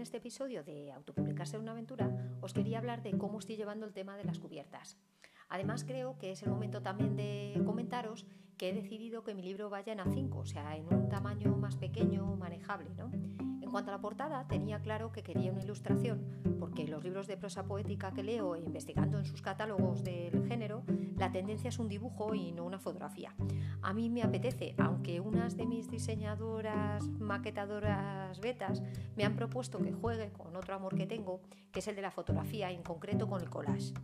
en este episodio de Autopublicarse una aventura os quería hablar de cómo estoy llevando el tema de las cubiertas. Además creo que es el momento también de comentaros que he decidido que mi libro vaya en A5, o sea, en un tamaño más pequeño, manejable. ¿no? En cuanto a la portada, tenía claro que quería una ilustración, porque los libros de prosa poética que leo investigando en sus catálogos del género, la tendencia es un dibujo y no una fotografía. A mí me apetece, aunque unas de mis diseñadoras, maquetadoras betas me han propuesto que juegue con otro amor que tengo, que es el de la fotografía, en concreto con el collage.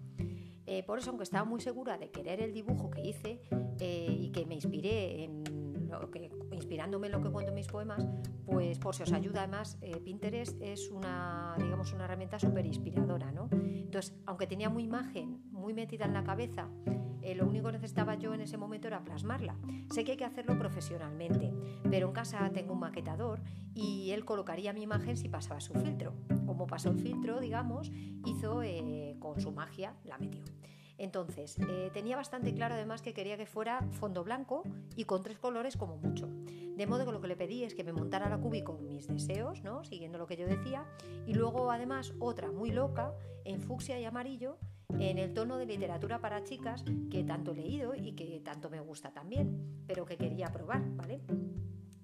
Eh, por eso, aunque estaba muy segura de querer el dibujo que hice eh, y que me inspiré en inspirándome en lo que cuento en mis poemas, pues por si os ayuda además, eh, Pinterest es una, digamos, una herramienta súper inspiradora. ¿no? Entonces, aunque tenía muy imagen, muy metida en la cabeza, lo único que necesitaba yo en ese momento era plasmarla. Sé que hay que hacerlo profesionalmente, pero en casa tengo un maquetador y él colocaría mi imagen si pasaba su filtro. Como pasó el filtro, digamos, hizo con su magia, la metió. Entonces, eh, tenía bastante claro además que quería que fuera fondo blanco y con tres colores como mucho. De modo que lo que le pedí es que me montara la cubi con mis deseos, ¿no? siguiendo lo que yo decía, y luego además otra muy loca en fucsia y amarillo en el tono de literatura para chicas que tanto he leído y que tanto me gusta también, pero que quería probar, ¿vale?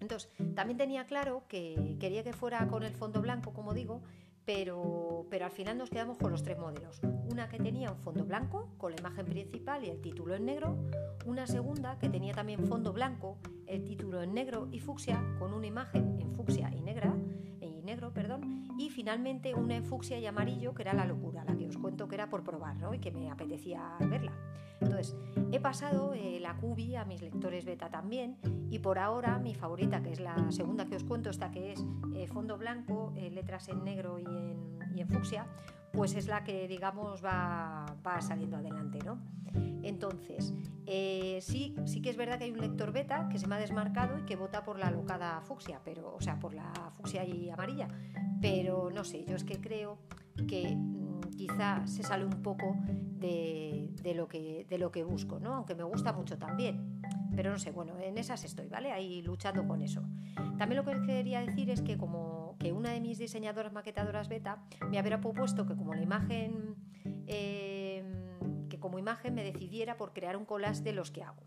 Entonces, también tenía claro que quería que fuera con el fondo blanco, como digo, pero, pero al final nos quedamos con los tres modelos. Una que tenía un fondo blanco con la imagen principal y el título en negro, una segunda que tenía también fondo blanco, el título en negro y fucsia con una imagen en fucsia y negra y negro, perdón, y finalmente una en fucsia y amarillo que era la locura, cuento que era por probar y que me apetecía verla. Entonces, he pasado eh, la cubi a mis lectores beta también y por ahora mi favorita, que es la segunda que os cuento, esta que es eh, fondo blanco, eh, letras en negro y en, y en, fucsia, pues es la que digamos va, va saliendo adelante, ¿no? Entonces, sí, sí que es verdad que hay un lector beta que se me ha desmarcado y que vota por la locada fucsia, pero, o sea, por la fucsia y amarilla, pero no sé, yo es que creo que quizá se sale un poco de, lo, que, de lo que busco, ¿no? aunque me gusta mucho también. Pero no sé, bueno, en esas estoy, ¿vale? Ahí luchando con eso. También lo que quería decir es que como que una de mis diseñadoras maquetadoras beta me había propuesto que como la imagen, eh, que como imagen me decidiera por crear un collage de los que hago.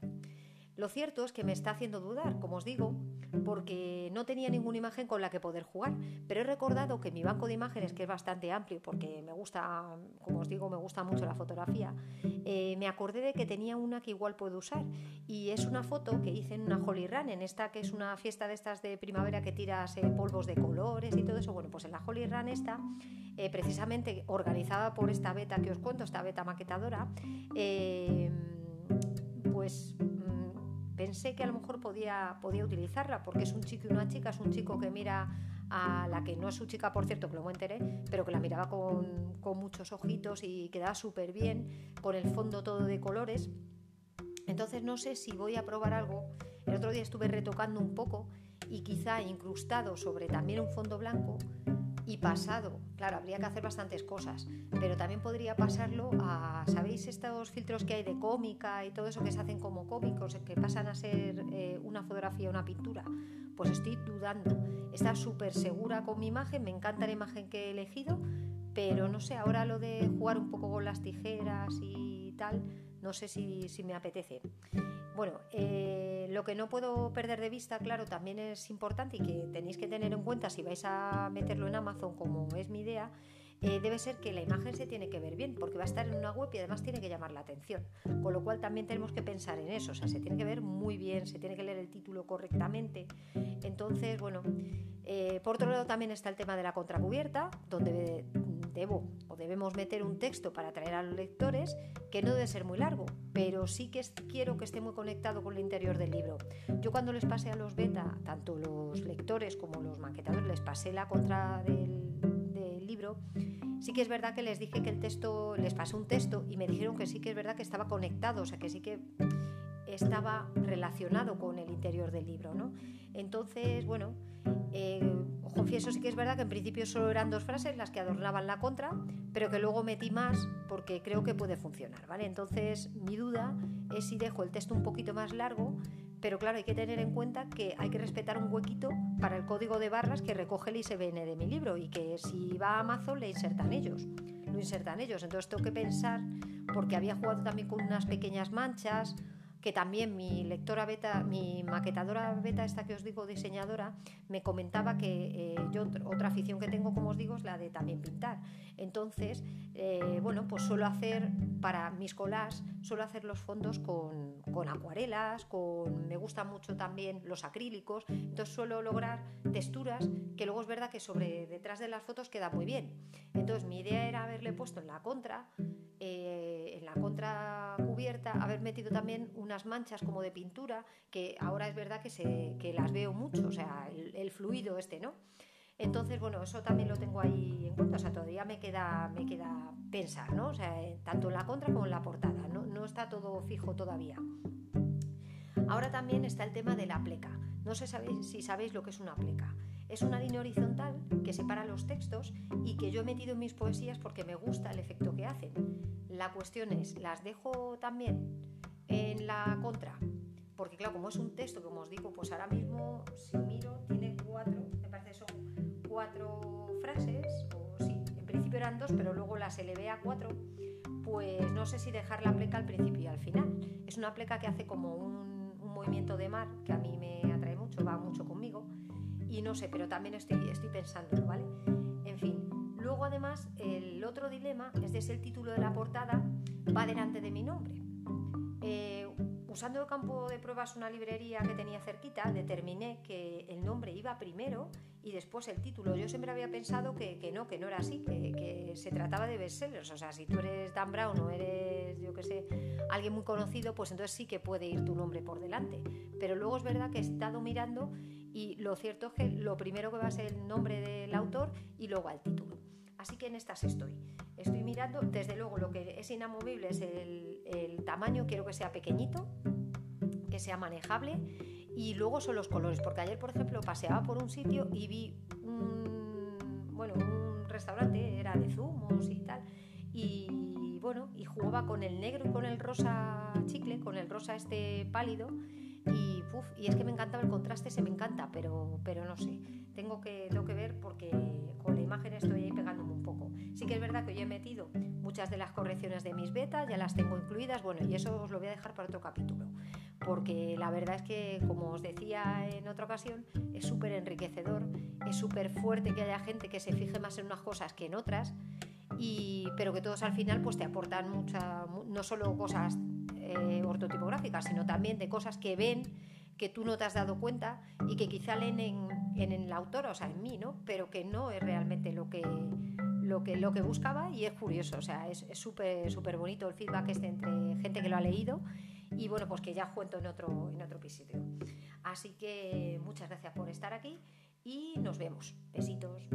Lo cierto es que me está haciendo dudar, como os digo, porque no tenía ninguna imagen con la que poder jugar, pero he recordado que mi banco de imágenes, que es bastante amplio, porque me gusta, como os digo, me gusta mucho la fotografía, eh, me acordé de que tenía una que igual puedo usar, y es una foto que hice en una Holy Run, en esta que es una fiesta de estas de primavera que tiras eh, polvos de colores y todo eso, bueno, pues en la Holy Run esta, eh, precisamente organizada por esta beta que os cuento, esta beta maquetadora, pues pensé que a lo mejor podía, podía utilizarla, porque es un chico y una chica, es un chico que mira a la que no es su chica, por cierto, que luego enteré, pero que la miraba con, con muchos ojitos y quedaba súper bien, con el fondo todo de colores. Entonces no sé si voy a probar algo. El otro día estuve retocando un poco y quizá incrustado sobre también un fondo blanco y pasado, claro, habría que hacer bastantes cosas, pero también podría pasarlo a, ¿sabéis estos filtros que hay de cómica y todo eso que se hacen como cómicos, que pasan a ser eh, una fotografía, una pintura? Pues estoy dudando. Está súper segura con mi imagen, me encanta la imagen que he elegido, pero no sé, ahora lo de jugar un poco con las tijeras y tal, no sé si, si me apetece. Bueno, eh, lo que no puedo perder de vista, claro, también es importante y que tenéis que tener en cuenta si vais a meterlo en Amazon, como es mi idea, eh, debe ser que la imagen se tiene que ver bien, porque va a estar en una web y además tiene que llamar la atención. Con lo cual también tenemos que pensar en eso, o sea, se tiene que ver muy bien, se tiene que leer el título correctamente. Entonces, bueno, eh, por otro lado también está el tema de la contracubierta, donde debo o debemos meter un texto para atraer a los lectores que no debe ser muy largo, pero sí que quiero que esté muy conectado con el interior del libro. Yo cuando les pasé a los beta, tanto los lectores como los maquetadores, les pasé la contra del, del libro, sí que es verdad que les dije que el texto, les pasé un texto y me dijeron que sí que es verdad que estaba conectado, o sea que sí que estaba relacionado con el interior del libro. ¿no? Entonces, bueno, confieso sí que es verdad que en principio solo eran dos frases las que adornaban la contra, pero que luego metí más porque creo que puede funcionar. ¿vale? Entonces, mi duda es si dejo el texto un poquito más largo pero claro, hay que tener en cuenta que hay que respetar un huequito para el código de barras que recoge el ISBN de mi libro y que si va a Amazon le insertan ellos, lo insertan ellos. Entonces tengo que pensar, porque había jugado también con unas pequeñas manchas que también mi lectora beta, mi maquetadora beta, esta que os digo, diseñadora, me comentaba que eh, yo otra afición que tengo, como os digo, es la de también pintar. Entonces, eh, bueno, pues suelo hacer para mis colas, suelo hacer los fondos con, con, acuarelas, con, me gustan mucho también los acrílicos, entonces suelo lograr texturas que luego es verdad que sobre detrás de las fotos queda muy bien. Entonces mi idea era haberle puesto en la contra, eh, en la contra cubierta, haber metido también unas manchas como de pintura, que ahora es verdad que, se, que las veo mucho, o sea, el, fluido este, ¿no? Entonces, bueno, eso también lo tengo ahí en cuenta, o sea, todavía me queda, me queda pensar, ¿no? O sea, tanto en la contra como en la portada, ¿no? no está todo fijo todavía. Ahora también está el tema de la pleca. No sé si sabéis lo que es una pleca. Es una línea horizontal que separa los textos y que yo he metido en mis poesías porque me gusta el efecto que hacen. La cuestión es, ¿las dejo también en la contra? Porque claro, como es un texto, como os digo, pues ahora mismo, si miro, tiene cuatro, me parece son cuatro frases, o sí, en principio eran dos, pero luego las elevé a cuatro, pues no sé si dejar la pleca al principio y al final. Es una pleca que hace como un, un movimiento de mar que a mí me atrae mucho, va mucho conmigo, y no sé, pero también estoy, estoy pensándolo, ¿vale? En fin, luego además el otro dilema es de si el título de la portada va delante de mi nombre. Eh, usando el campo de pruebas una librería que tenía cerquita, determiné que el nombre iba primero y después el título. Yo siempre había pensado que, que no, que no era así, que, que, se trataba de bestsellers. O sea, si tú eres Dan Brown o eres, yo qué sé, alguien muy conocido, pues entonces sí que puede ir tu nombre por delante. Pero luego es verdad que he estado mirando y lo cierto es que lo primero que va a ser el nombre del autor y luego al título. Así que en estas estoy. Estoy mirando, desde luego lo que es inamovible es el, el tamaño, quiero que sea pequeñito, que sea manejable y luego son los colores, porque ayer por ejemplo paseaba por un sitio y vi un, bueno, un restaurante, era de zumos y tal, y bueno, y jugaba con el negro y con el rosa chicle, con el rosa este pálido y es que me encantaba el contraste, se me encanta, pero, pero no sé, tengo que, tengo que ver porque con la imagen estoy ahí pegándome un poco. Sí que es verdad que yo he metido muchas de las correcciones de mis betas, ya las tengo incluidas, bueno, y eso os lo voy a dejar para otro capítulo, porque la verdad es que, como os decía en otra ocasión, es súper enriquecedor, es súper fuerte que haya gente que se fije más en unas cosas que en otras, y, pero que todos al final pues te aportan mucha, no solo cosas eh, ortotipográficas, sino también de cosas que ven que tú no te has dado cuenta y que quizá leen en, en, el autor, o sea, en mí, ¿no? Pero que no es realmente lo que, lo que, lo que buscaba y es curioso, o sea, es súper súper bonito el feedback este entre gente que lo ha leído y bueno, pues que ya cuento en otro, en otro episodio. Así que muchas gracias por estar aquí y nos vemos. Besitos.